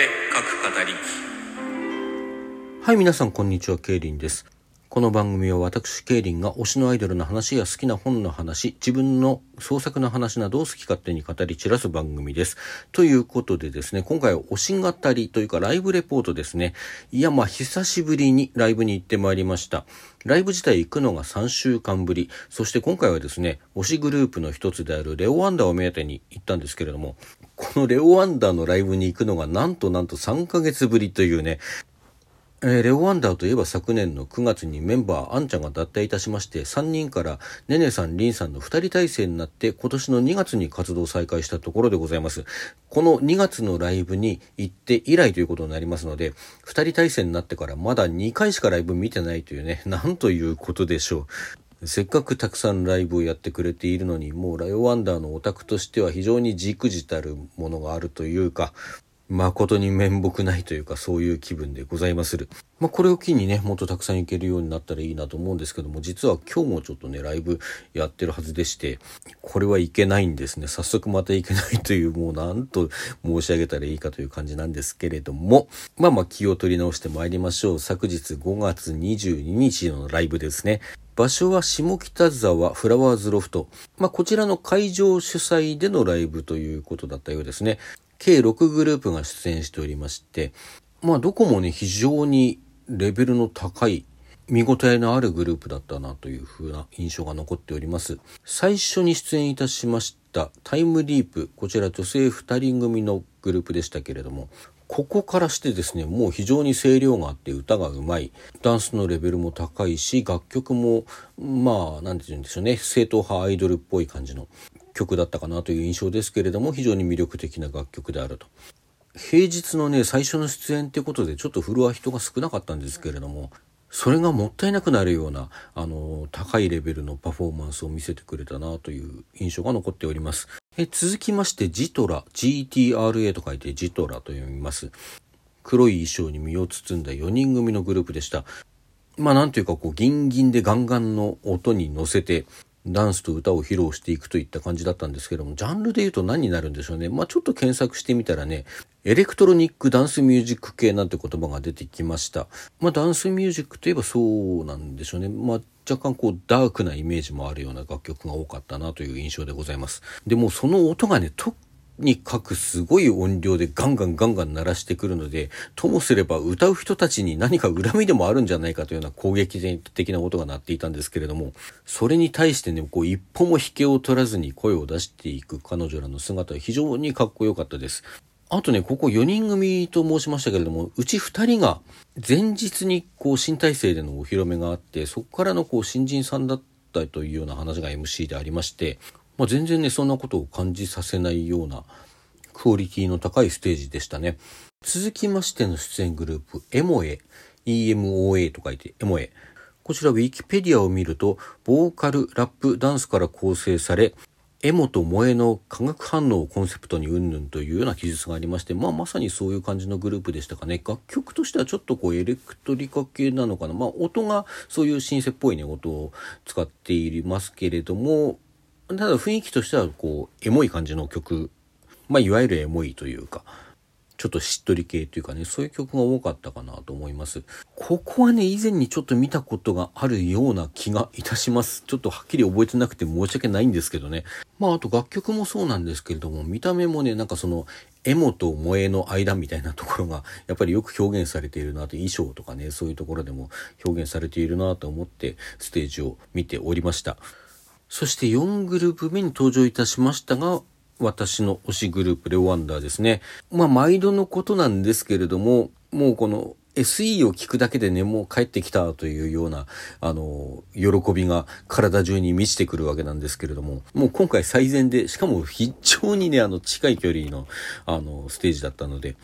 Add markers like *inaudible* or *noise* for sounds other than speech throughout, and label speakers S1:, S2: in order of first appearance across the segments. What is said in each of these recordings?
S1: れ各語り
S2: はい、皆さん、こんにちは。ケイリンです。この番組は私、ケイリンが推しのアイドルの話や好きな本の話、自分の創作の話などを好き勝手に語り散らす番組です。ということでですね、今回は推し語りというかライブレポートですね。いや、まあ、久しぶりにライブに行ってまいりました。ライブ自体行くのが3週間ぶり。そして今回はですね、推しグループの一つであるレオワンダーを目当てに行ったんですけれども、このレオワンダーのライブに行くのがなんとなんと3ヶ月ぶりというね、えーレオワンダーといえば昨年の9月にメンバーアンちゃんが脱退いたしまして3人からネネさん、リンさんの2人体制になって今年の2月に活動再開したところでございます。この2月のライブに行って以来ということになりますので2人体制になってからまだ2回しかライブ見てないというね、なんということでしょう。せっかくたくさんライブをやってくれているのに、もうライオワンダーのオタクとしては非常にじくじたるものがあるというか、誠に面目ないというかそういう気分でございまする。まあこれを機にね、もっとたくさん行けるようになったらいいなと思うんですけども、実は今日もちょっとね、ライブやってるはずでして、これはいけないんですね。早速またいけないという、もうなんと申し上げたらいいかという感じなんですけれども、まあまあ気を取り直して参りましょう。昨日5月22日のライブですね。場所は下北沢フラワーズロフト。まあ、こちらの会場主催でのライブということだったようですね。計6グループが出演しておりまして、まあ、どこもね、非常にレベルの高い、見応えのあるグループだったなという風な印象が残っております。最初に出演いたしましたタイムリープ。こちら女性2人組のグループでしたけれども、ここからしてですね、もう非常に声量があって歌がうまい。ダンスのレベルも高いし、楽曲も、まあ、なんて言うんでしょうね、正統派アイドルっぽい感じの曲だったかなという印象ですけれども、非常に魅力的な楽曲であると。平日のね、最初の出演ってことで、ちょっとフロア人が少なかったんですけれども、それがもったいなくなるような、あの、高いレベルのパフォーマンスを見せてくれたなという印象が残っております。え続きまして、ジトラ、GTRA と書いてジトラと読みます。黒い衣装に身を包んだ4人組のグループでした。まあなんというかこうギンギンでガンガンの音に乗せてダンスと歌を披露していくといった感じだったんですけども、ジャンルで言うと何になるんでしょうね。まあちょっと検索してみたらね、エレクトロニックダンスミュージック系なんて言葉が出てきました。まあダンスミュージックといえばそうなんでしょうね。まあ若干こうダークなイメージもあるような楽曲が多かったなという印象でございます。でもその音がね、とにかくすごい音量でガンガンガンガン鳴らしてくるので、ともすれば歌う人たちに何か恨みでもあるんじゃないかというような攻撃的な音が鳴っていたんですけれども、それに対してね、こう一歩も引けを取らずに声を出していく彼女らの姿は非常にかっこよかったです。あとね、ここ4人組と申しましたけれども、うち2人が前日にこう新体制でのお披露目があって、そこからのこう新人さんだったというような話が MC でありまして、まあ、全然ね、そんなことを感じさせないようなクオリティの高いステージでしたね。続きましての出演グループ、エモエ、EMOA と書いてエモエ。こちらウィキペディアを見ると、ボーカル、ラップ、ダンスから構成され、エモと萌えの化学反応をコンセプトにうんぬんというような記述がありまして、まあまさにそういう感じのグループでしたかね。楽曲としてはちょっとこうエレクトリカ系なのかな。まあ音がそういうシンセっぽいね、音を使っていますけれども、ただ雰囲気としてはこう、エモい感じの曲。まあいわゆるエモいというか、ちょっとしっとり系というかね、そういう曲が多かったかなと思います。ここはね、以前にちょっと見たことがあるような気がいたします。ちょっとはっきり覚えてなくて申し訳ないんですけどね。まああと楽曲もそうなんですけれども、見た目もね、なんかその、エモと萌えの間みたいなところが、やっぱりよく表現されているなと、衣装とかね、そういうところでも表現されているなと思って、ステージを見ておりました。そして4グループ目に登場いたしましたが、私の推しグループ、レオワンダーですね。まあ、毎度のことなんですけれども、もうこの SE を聞くだけでね、もう帰ってきたというような、あの、喜びが体中に満ちてくるわけなんですけれども、もう今回最善で、しかも非常にね、あの、近い距離の、あの、ステージだったので、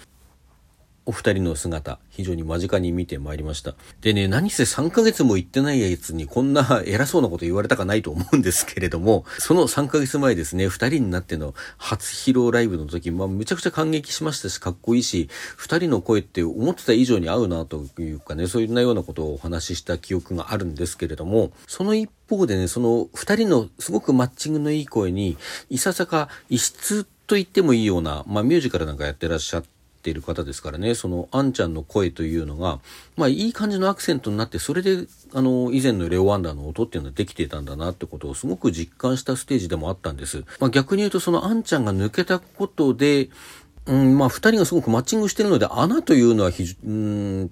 S2: お二人の姿、非常に間近に見てまいりました。でね、何せ3ヶ月も行ってないやつにこんな *laughs* 偉そうなこと言われたかないと思うんですけれども、その3ヶ月前ですね、二人になっての初披露ライブの時、まあ、むちゃくちゃ感激しましたし、かっこいいし、二人の声って思ってた以上に合うなというかね、そういうようなことをお話しした記憶があるんですけれども、その一方でね、その二人のすごくマッチングのいい声に、いささか異質と言ってもいいような、まあ、ミュージカルなんかやってらっしゃって、ている方ですからね、その、あんちゃんの声というのが、まあ、いい感じのアクセントになって、それで、あの、以前のレオ・ワンダーの音っていうのはできていたんだなってことをすごく実感したステージでもあったんです。まあ、逆に言うと、そのあんちゃんが抜けたことで、うん、まあ、二人がすごくマッチングしてるので、穴というのはひ、うん、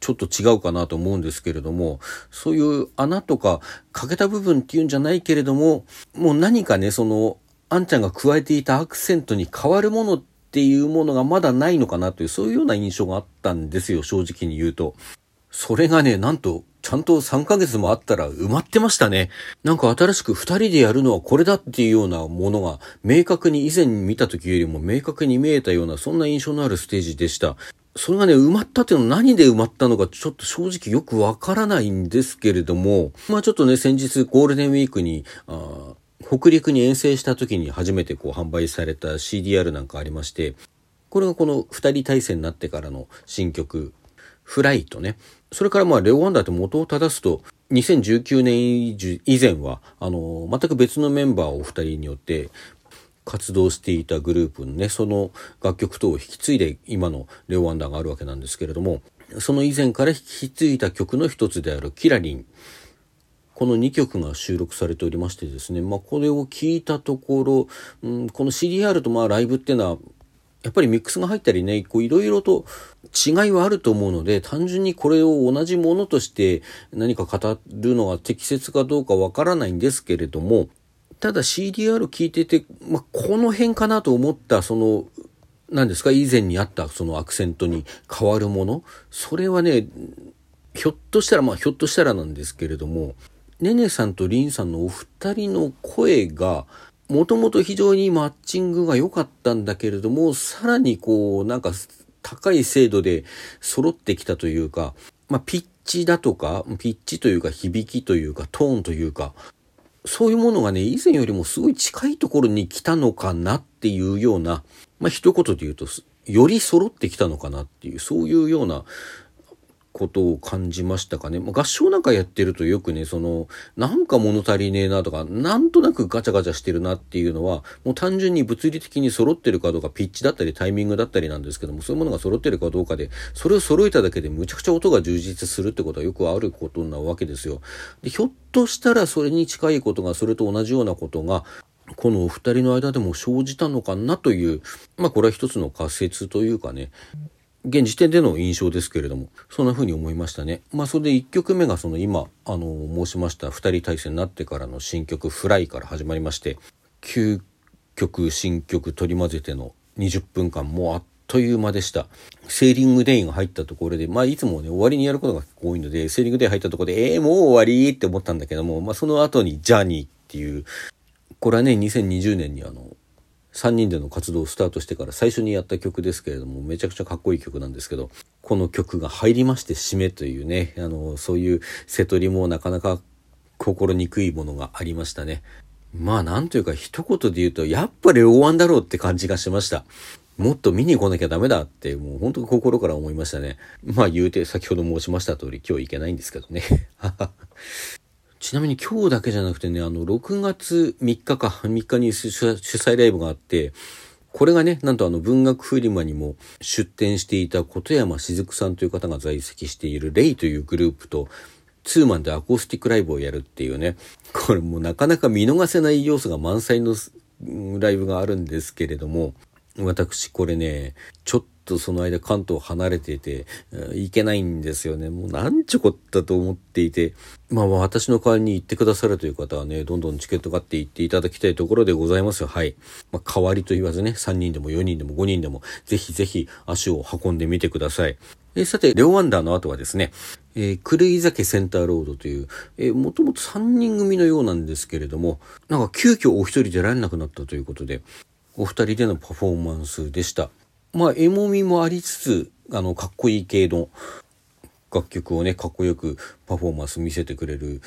S2: ちょっと違うかなと思うんですけれども、そういう穴とか欠けた部分っていうんじゃないけれども、もう何かね、その、あんちゃんが加えていたアクセントに変わるものっていうものがまだないのかなという、そういうような印象があったんですよ、正直に言うと。それがね、なんと、ちゃんと3ヶ月もあったら埋まってましたね。なんか新しく2人でやるのはこれだっていうようなものが、明確に以前見た時よりも明確に見えたような、そんな印象のあるステージでした。それがね、埋まったっていうのは何で埋まったのかちょっと正直よくわからないんですけれども、まあちょっとね、先日ゴールデンウィークに、あ北陸に遠征した時に初めてこう販売された CDR なんかありまして、これがこの二人対戦になってからの新曲、フライトね。それからまあレオワンダーって元を正すと、2019年以前は、あの、全く別のメンバーをお二人によって、活動していたグループのね、その楽曲等を引き継いで今のレオワンダーがあるわけなんですけれども、その以前から引き継いだ曲の一つであるキラリン。この2曲が収録されておりましてですね、まあこれを聞いたところ、うん、この CDR とまあライブっていうのは、やっぱりミックスが入ったりね、いろいろと違いはあると思うので、単純にこれを同じものとして何か語るのが適切かどうかわからないんですけれども、ただ CDR 聞いてて、まあ、この辺かなと思った、その、何ですか、以前にあったそのアクセントに変わるもの、それはね、ひょっとしたら、まあ、ひょっとしたらなんですけれども、ねねさんとりんさんのお二人の声が、もともと非常にマッチングが良かったんだけれども、さらにこう、なんか高い精度で揃ってきたというか、まあ、ピッチだとか、ピッチというか響きというかトーンというか、そういうものがね、以前よりもすごい近いところに来たのかなっていうような、まあ一言で言うと、より揃ってきたのかなっていう、そういうようなことを感じましたかね。まあ、合唱なんかやってるとよくね、その、なんか物足りねえなとか、なんとなくガチャガチャしてるなっていうのは、もう単純に物理的に揃ってるかどうか、ピッチだったりタイミングだったりなんですけども、そういうものが揃ってるかどうかで、それを揃えただけでむちゃくちゃ音が充実するってことはよくあることなわけですよ。でひょっとしたらそれに近いことが、それと同じようなことが、このお二人の間でも生じたのかなという、まあこれは一つの仮説というかね、現時点での印象ですけれども、そんな風に思いましたね。まあ、それで1曲目がその今、あの、申しました2人対戦になってからの新曲、フライから始まりまして、9曲、新曲取り混ぜての20分間、もうあっという間でした。セーリングデイが入ったところで、まあいつもね、終わりにやることが多いので、セーリングデイ入ったところで、ええー、もう終わりって思ったんだけども、まあその後にジャーニーっていう、これはね、2020年にあの、3人での活動をスタートしてから最初にやった曲ですけれども、めちゃくちゃかっこいい曲なんですけど、この曲が入りまして締めというね、あの、そういう瀬戸りもなかなか心にくいものがありましたね。まあなんというか一言で言うと、やっぱり大ワンだろうって感じがしました。もっと見に来なきゃダメだって、もう本当心から思いましたね。まあ言うて先ほど申しました通り今日行けないんですけどね。ちなみに今日だけじゃなくてね、あの、6月3日か、3日に主催ライブがあって、これがね、なんとあの文学フリマにも出展していた琴山雫さんという方が在籍しているレイというグループと、ツーマンでアコースティックライブをやるっていうね、これもなかなか見逃せない要素が満載のライブがあるんですけれども、私これね、ちょっととその間関東離れていて、行けないんですよね。もうなんちょこったと思っていて、まあ私の代わりに行ってくださるという方はね、どんどんチケット買って行っていただきたいところでございますよ。はい。まあ代わりと言わずね、3人でも4人でも5人でも、ぜひぜひ足を運んでみてください。えさて、レオワンダーの後はですね、えー、狂い酒センターロードという、えー、もともと3人組のようなんですけれども、なんか急遽お一人出られなくなったということで、お二人でのパフォーマンスでした。まあ、エモみもありつつ、あの、かっこいい系の楽曲をね、かっこよくパフォーマンス見せてくれる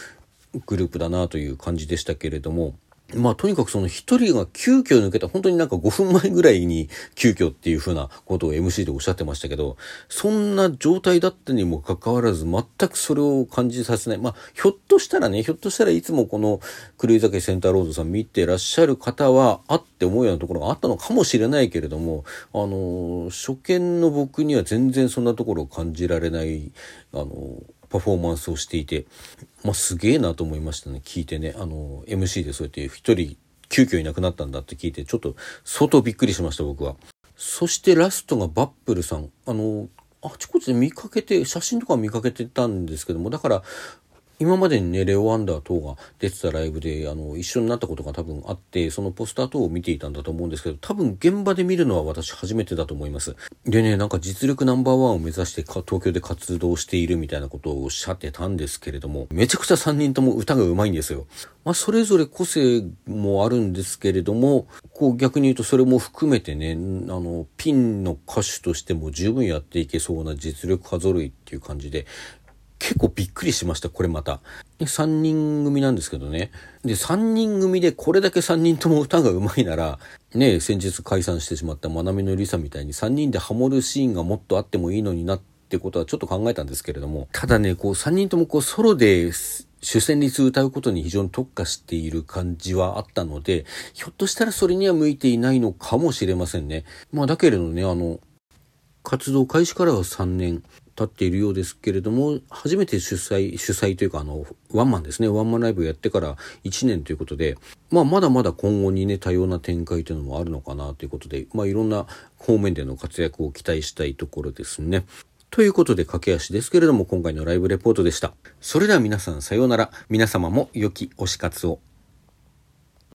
S2: グループだなという感じでしたけれども、まあとにかくその一人が急遽抜けた、本当になんか5分前ぐらいに急遽っていうふうなことを MC でおっしゃってましたけど、そんな状態だったにもかかわらず全くそれを感じさせない。まあひょっとしたらね、ひょっとしたらいつもこの狂い酒センターロードさん見てらっしゃる方はあって思うようなところがあったのかもしれないけれども、あの、初見の僕には全然そんなところを感じられない、あの、パフォーマンスをしていて、まあ、すげえなと思いましたね聞いてねあの MC でそうやって一人急遽いなくなったんだって聞いてちょっと相当びっくりしました僕は。そしてラストがバップルさんあのあちこちで見かけて写真とか見かけてたんですけどもだから今までにねレオ・ワンダー等が出てたライブであの一緒になったことが多分あってそのポスター等を見ていたんだと思うんですけど多分現場で見るのは私初めてだと思います。でねなんか実力ナンバーワンを目指して東京で活動しているみたいなことをおっしゃってたんですけれどもめちゃくちゃ3人とも歌が上手いんですよ。まあそれぞれ個性もあるんですけれどもこう逆に言うとそれも含めてねあのピンの歌手としても十分やっていけそうな実力派揃いっていう感じで結構びっくりしました、これまた。3人組なんですけどね。で、3人組でこれだけ3人とも歌が上手いなら、ね、先日解散してしまったまなみのりさみたいに3人でハモるシーンがもっとあってもいいのになってことはちょっと考えたんですけれども、ただね、こう3人ともこうソロで主旋律歌うことに非常に特化している感じはあったので、ひょっとしたらそれには向いていないのかもしれませんね。まあだけれどね、あの、活動開始からは3年。経っているようですけれども初めて主催主催というかあのワンマンですねワンマンライブをやってから1年ということで、まあ、まだまだ今後にね多様な展開というのもあるのかなということで、まあ、いろんな方面での活躍を期待したいところですね。ということで駆け足ですけれども今回のライブレポートでした。それでは皆さんさようなら。皆様も良き推し活を。